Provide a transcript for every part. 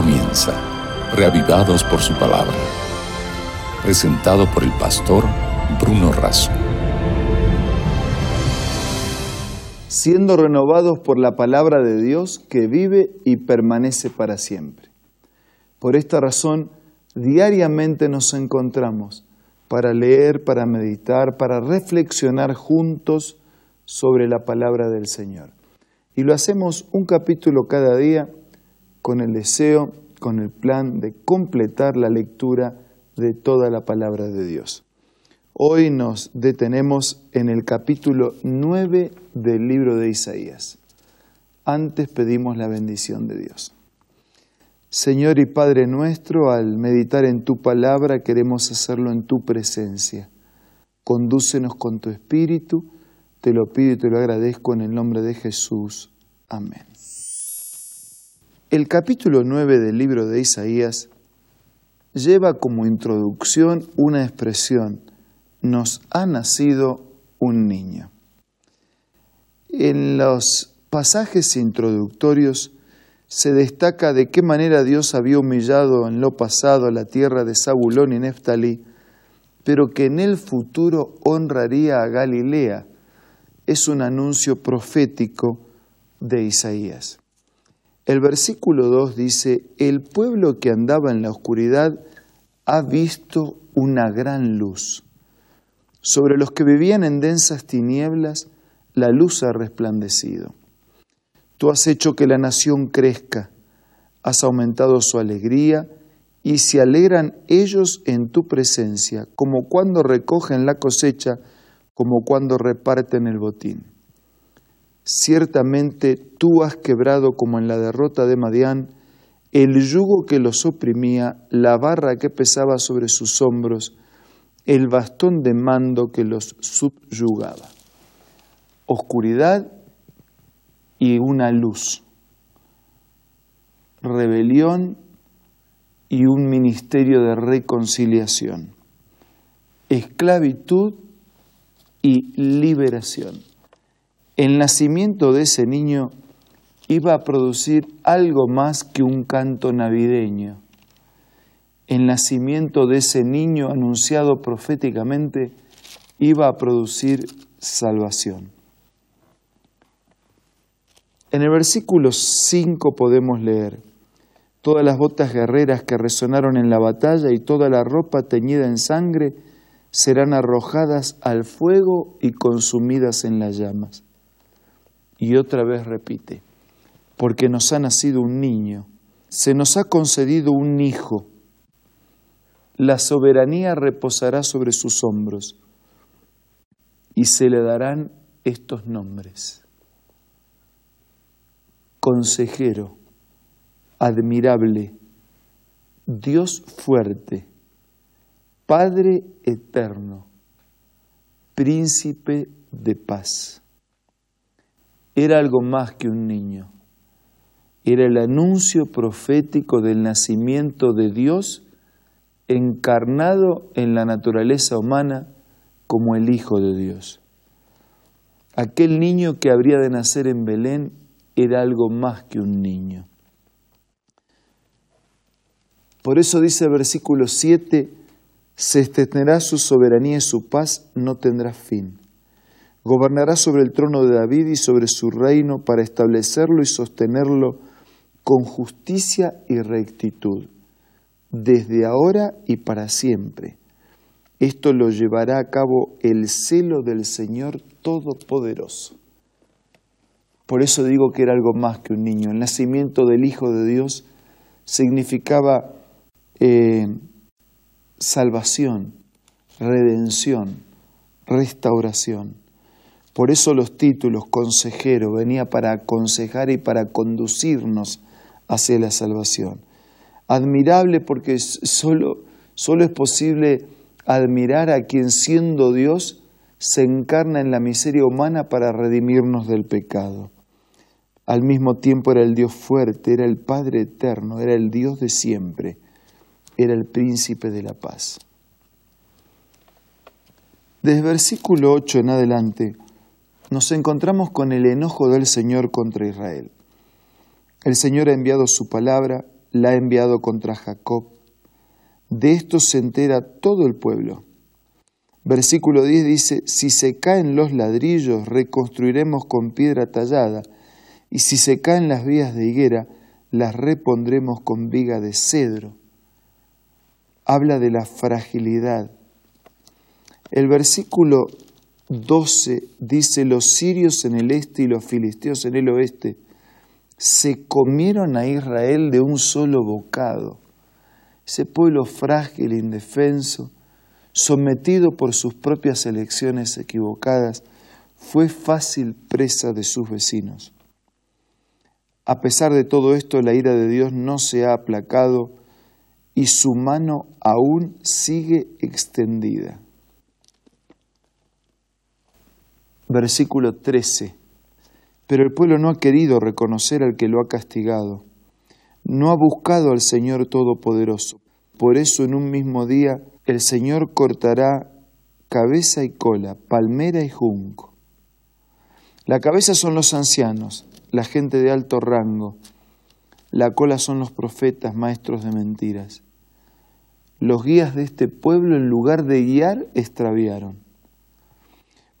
comienza, reavivados por su palabra. Presentado por el pastor Bruno Razo. Siendo renovados por la palabra de Dios que vive y permanece para siempre. Por esta razón, diariamente nos encontramos para leer, para meditar, para reflexionar juntos sobre la palabra del Señor. Y lo hacemos un capítulo cada día con el deseo, con el plan de completar la lectura de toda la palabra de Dios. Hoy nos detenemos en el capítulo 9 del libro de Isaías. Antes pedimos la bendición de Dios. Señor y Padre nuestro, al meditar en tu palabra queremos hacerlo en tu presencia. Condúcenos con tu espíritu, te lo pido y te lo agradezco en el nombre de Jesús. Amén. El capítulo 9 del libro de Isaías lleva como introducción una expresión, nos ha nacido un niño. En los pasajes introductorios se destaca de qué manera Dios había humillado en lo pasado la tierra de Zabulón y Neftalí, pero que en el futuro honraría a Galilea. Es un anuncio profético de Isaías. El versículo 2 dice, el pueblo que andaba en la oscuridad ha visto una gran luz. Sobre los que vivían en densas tinieblas, la luz ha resplandecido. Tú has hecho que la nación crezca, has aumentado su alegría y se alegran ellos en tu presencia, como cuando recogen la cosecha, como cuando reparten el botín. Ciertamente tú has quebrado como en la derrota de Madián el yugo que los oprimía, la barra que pesaba sobre sus hombros, el bastón de mando que los subyugaba. Oscuridad y una luz, rebelión y un ministerio de reconciliación, esclavitud y liberación. El nacimiento de ese niño iba a producir algo más que un canto navideño. El nacimiento de ese niño anunciado proféticamente iba a producir salvación. En el versículo 5 podemos leer, todas las botas guerreras que resonaron en la batalla y toda la ropa teñida en sangre serán arrojadas al fuego y consumidas en las llamas. Y otra vez repite, porque nos ha nacido un niño, se nos ha concedido un hijo, la soberanía reposará sobre sus hombros y se le darán estos nombres consejero, admirable, Dios fuerte, Padre eterno, príncipe de paz. Era algo más que un niño, era el anuncio profético del nacimiento de Dios encarnado en la naturaleza humana como el Hijo de Dios. Aquel niño que habría de nacer en Belén era algo más que un niño. Por eso dice el versículo 7, se extenderá su soberanía y su paz no tendrá fin. Gobernará sobre el trono de David y sobre su reino para establecerlo y sostenerlo con justicia y rectitud, desde ahora y para siempre. Esto lo llevará a cabo el celo del Señor Todopoderoso. Por eso digo que era algo más que un niño. El nacimiento del Hijo de Dios significaba eh, salvación, redención, restauración. Por eso los títulos consejero venía para aconsejar y para conducirnos hacia la salvación. Admirable porque solo, solo es posible admirar a quien siendo Dios se encarna en la miseria humana para redimirnos del pecado al mismo tiempo era el Dios fuerte, era el Padre eterno, era el Dios de siempre, era el príncipe de la paz. Desde versículo 8 en adelante nos encontramos con el enojo del Señor contra Israel. El Señor ha enviado su palabra la ha enviado contra Jacob. De esto se entera todo el pueblo. Versículo 10 dice, si se caen los ladrillos, reconstruiremos con piedra tallada, y si se caen las vías de higuera, las repondremos con viga de cedro. Habla de la fragilidad. El versículo 12 dice, los sirios en el este y los filisteos en el oeste se comieron a Israel de un solo bocado. Ese pueblo frágil, indefenso, sometido por sus propias elecciones equivocadas, fue fácil presa de sus vecinos. A pesar de todo esto, la ira de Dios no se ha aplacado y su mano aún sigue extendida. Versículo 13. Pero el pueblo no ha querido reconocer al que lo ha castigado. No ha buscado al Señor Todopoderoso. Por eso en un mismo día el Señor cortará cabeza y cola, palmera y junco. La cabeza son los ancianos, la gente de alto rango. La cola son los profetas, maestros de mentiras. Los guías de este pueblo, en lugar de guiar, extraviaron.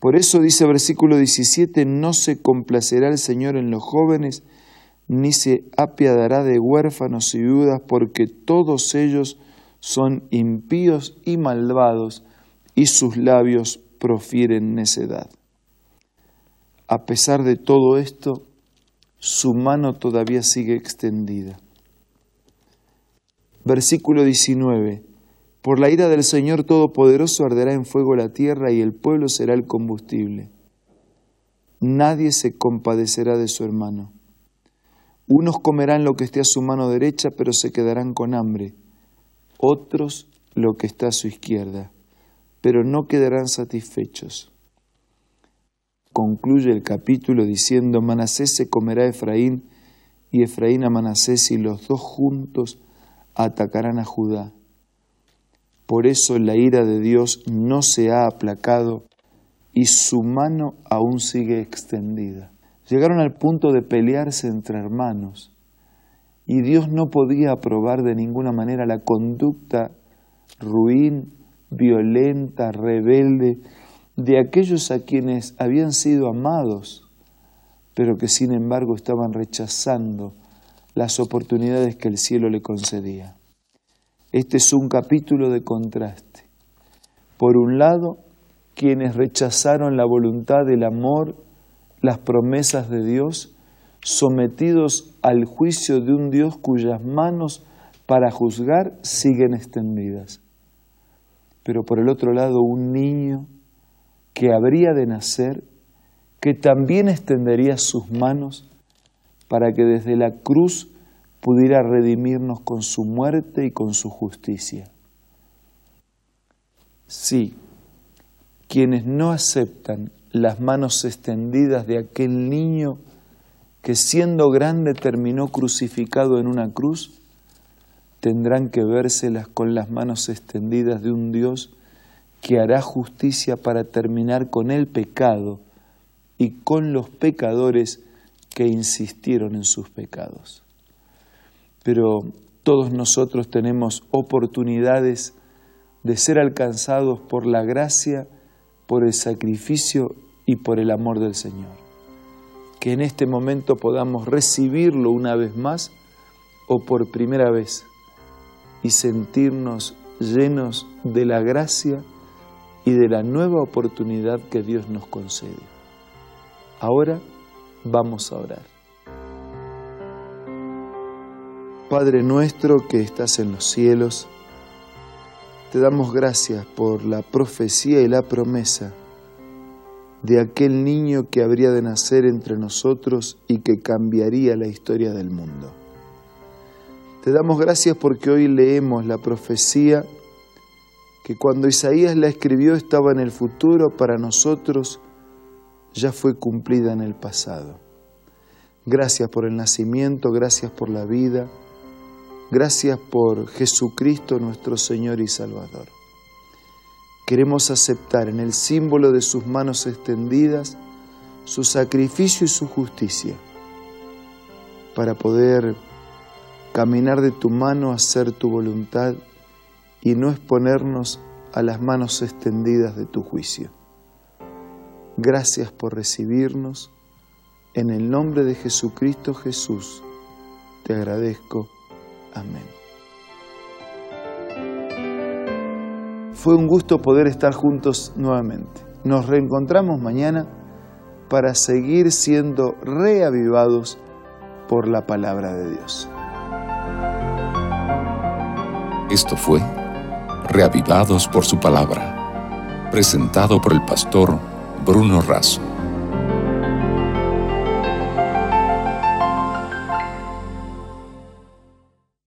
Por eso dice versículo 17, no se complacerá el Señor en los jóvenes, ni se apiadará de huérfanos y viudas, porque todos ellos son impíos y malvados, y sus labios profieren necedad. A pesar de todo esto, su mano todavía sigue extendida. Versículo 19. Por la ira del Señor Todopoderoso arderá en fuego la tierra y el pueblo será el combustible. Nadie se compadecerá de su hermano. Unos comerán lo que esté a su mano derecha, pero se quedarán con hambre. Otros lo que está a su izquierda, pero no quedarán satisfechos. Concluye el capítulo diciendo, Manasés se comerá a Efraín y Efraín a Manasés y los dos juntos atacarán a Judá por eso la ira de Dios no se ha aplacado y su mano aún sigue extendida. Llegaron al punto de pelearse entre hermanos y Dios no podía aprobar de ninguna manera la conducta ruin, violenta, rebelde de aquellos a quienes habían sido amados, pero que sin embargo estaban rechazando las oportunidades que el cielo le concedía. Este es un capítulo de contraste. Por un lado, quienes rechazaron la voluntad del amor, las promesas de Dios, sometidos al juicio de un Dios cuyas manos para juzgar siguen extendidas. Pero por el otro lado, un niño que habría de nacer, que también extendería sus manos para que desde la cruz pudiera redimirnos con su muerte y con su justicia. Sí, quienes no aceptan las manos extendidas de aquel niño que siendo grande terminó crucificado en una cruz, tendrán que vérselas con las manos extendidas de un Dios que hará justicia para terminar con el pecado y con los pecadores que insistieron en sus pecados pero todos nosotros tenemos oportunidades de ser alcanzados por la gracia, por el sacrificio y por el amor del Señor. Que en este momento podamos recibirlo una vez más o por primera vez y sentirnos llenos de la gracia y de la nueva oportunidad que Dios nos concede. Ahora vamos a orar. Padre nuestro que estás en los cielos, te damos gracias por la profecía y la promesa de aquel niño que habría de nacer entre nosotros y que cambiaría la historia del mundo. Te damos gracias porque hoy leemos la profecía que cuando Isaías la escribió estaba en el futuro, para nosotros ya fue cumplida en el pasado. Gracias por el nacimiento, gracias por la vida, Gracias por Jesucristo nuestro Señor y Salvador. Queremos aceptar en el símbolo de sus manos extendidas su sacrificio y su justicia para poder caminar de tu mano, hacer tu voluntad y no exponernos a las manos extendidas de tu juicio. Gracias por recibirnos. En el nombre de Jesucristo Jesús, te agradezco. Amén. Fue un gusto poder estar juntos nuevamente. Nos reencontramos mañana para seguir siendo reavivados por la palabra de Dios. Esto fue Reavivados por su palabra, presentado por el pastor Bruno Razo.